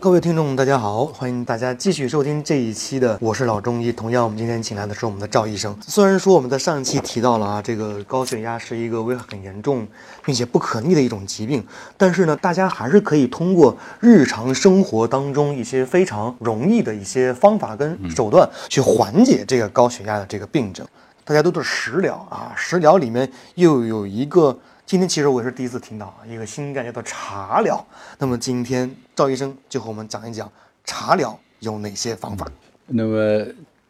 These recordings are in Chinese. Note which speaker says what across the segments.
Speaker 1: 各位听众，大家好，欢迎大家继续收听这一期的《我是老中医》。同样，我们今天请来的是我们的赵医生。虽然说我们在上一期提到了啊，这个高血压是一个危害很严重并且不可逆的一种疾病，但是呢，大家还是可以通过日常生活当中一些非常容易的一些方法跟手段去缓解这个高血压的这个病症。大家都是食疗啊，食疗里面又有一个。今天其实我也是第一次听到啊，一个新概念叫做茶疗。那么今天赵医生就和我们讲一讲茶疗有哪些方法。
Speaker 2: 那么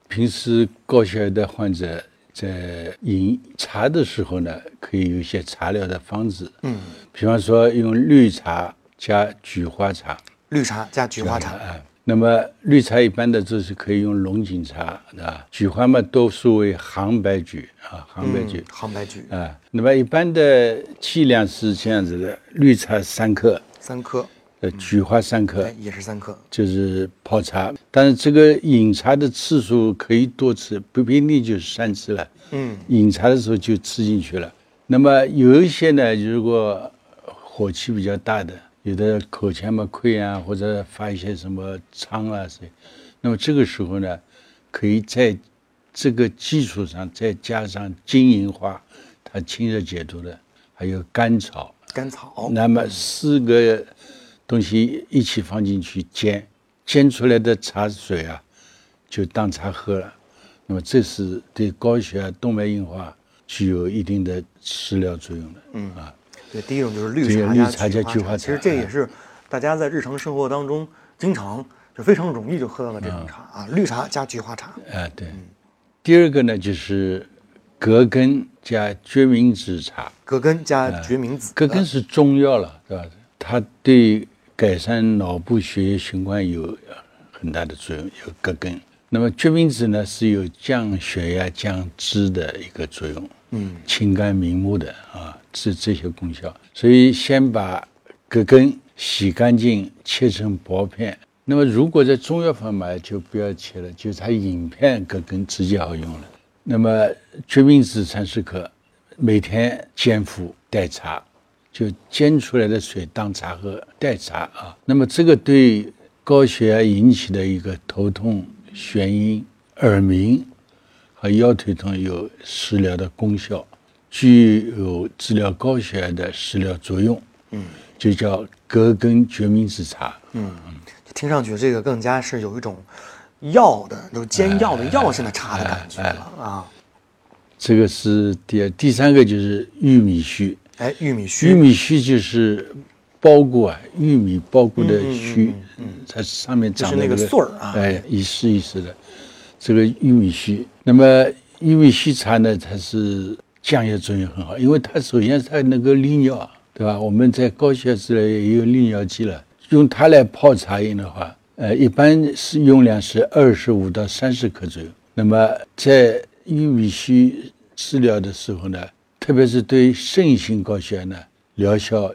Speaker 2: 平时高血压的患者在饮茶的时候呢，可以有一些茶疗的方子。
Speaker 1: 嗯，
Speaker 2: 比方说用绿茶加菊花茶。
Speaker 1: 绿茶加菊花茶。
Speaker 2: 啊，那么绿茶一般的就是可以用龙井茶啊，菊花嘛多数为杭白菊啊，杭白菊。
Speaker 1: 杭白菊。
Speaker 2: 啊，那么一般的剂量是这样子的：绿茶三克，
Speaker 1: 三克，
Speaker 2: 呃，菊花三克
Speaker 1: 哎，，也是三克。
Speaker 2: 就是泡茶。但是这个饮茶的次数可以多次，不一定就是三次了。
Speaker 1: 嗯，
Speaker 2: 饮茶的时候就吃进去了。那么有一些呢，如果火气比较大的，有的口腔嘛溃疡或者发一些什么疮啊，那么这个时候呢，可以在这个基础上再加上金银花，它清热解毒的，还有甘草。
Speaker 1: 甘草。
Speaker 2: 那么四个东西一起放进去煎，煎出来的茶水啊，就当茶喝了。那么这是对高血压、动脉硬化具有一定的食疗作用的。嗯啊，
Speaker 1: 对，第一种就是绿
Speaker 2: 这个
Speaker 1: 茶
Speaker 2: 绿茶加
Speaker 1: 加
Speaker 2: 菊花
Speaker 1: 其实这也是大家在日常生活当中经常就非常容易就喝到的这种茶啊，绿茶加菊花茶。
Speaker 2: 啊对。第二个呢就是葛根加决明子茶。
Speaker 1: 葛根加决明子。
Speaker 2: 葛根是中药了，对吧？它对改善脑部血液循环有很大的作用，有葛根。那么决明子呢，是有降血压、降脂的一个作用，
Speaker 1: 嗯，
Speaker 2: 清肝明目的啊，这这些功效。所以先把葛根洗干净，切成薄片。那么如果在中药房买，就不要切了，就是它饮片葛根直接好用了。那么决明子三十克，每天煎服代茶，就煎出来的水当茶喝，代茶啊。那么这个对高血压引起的一个头痛、眩晕、耳鸣和腰腿痛有食疗的功效，具有治疗高血压的食疗作用。嗯，就叫葛根决明子茶。嗯，
Speaker 1: 听上去这个更加是有一种药的，就是煎药的药性的茶的感觉了啊。
Speaker 2: 这个是第二，第三个就是玉米须。
Speaker 1: 哎，玉米须，
Speaker 2: 玉米须就是包谷啊，玉米包谷的须，嗯，它上面长
Speaker 1: 就是那个穗儿啊
Speaker 2: 哎，一丝一丝的，这个玉米须。那么玉米须茶呢，它是降压作用很好，因为它首先它能够利尿，对吧？我们在高血压治疗也有利尿剂了，用它来泡茶饮的话，呃，一般是用量是二十五到三十克左右。那么在玉米须治疗的时候呢，特别是对肾性高血压呢，疗效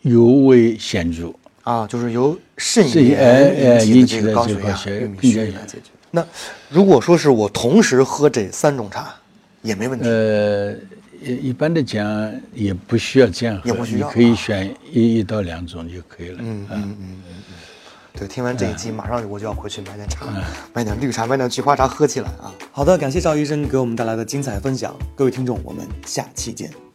Speaker 2: 尤为显著。
Speaker 1: 啊，就是由肾
Speaker 2: 肾
Speaker 1: 炎
Speaker 2: 引起的这
Speaker 1: 个高血压，
Speaker 2: 个高血压
Speaker 1: 玉米
Speaker 2: 并且
Speaker 1: 须来解决。那如果说是我同时喝这三种茶，也没问题。
Speaker 2: 呃，一一般的讲也不需要这样喝，
Speaker 1: 也不需要
Speaker 2: 你可以
Speaker 1: 啊
Speaker 2: 选一一到两种就可以了。
Speaker 1: 嗯嗯嗯嗯嗯。对，听完这一
Speaker 2: 嗯
Speaker 1: 期，马上我就要回去买点茶，买点绿茶，买点菊花茶喝起来啊！好的，感谢赵医生给我们带来的精彩分享，各位听众，我们下期见。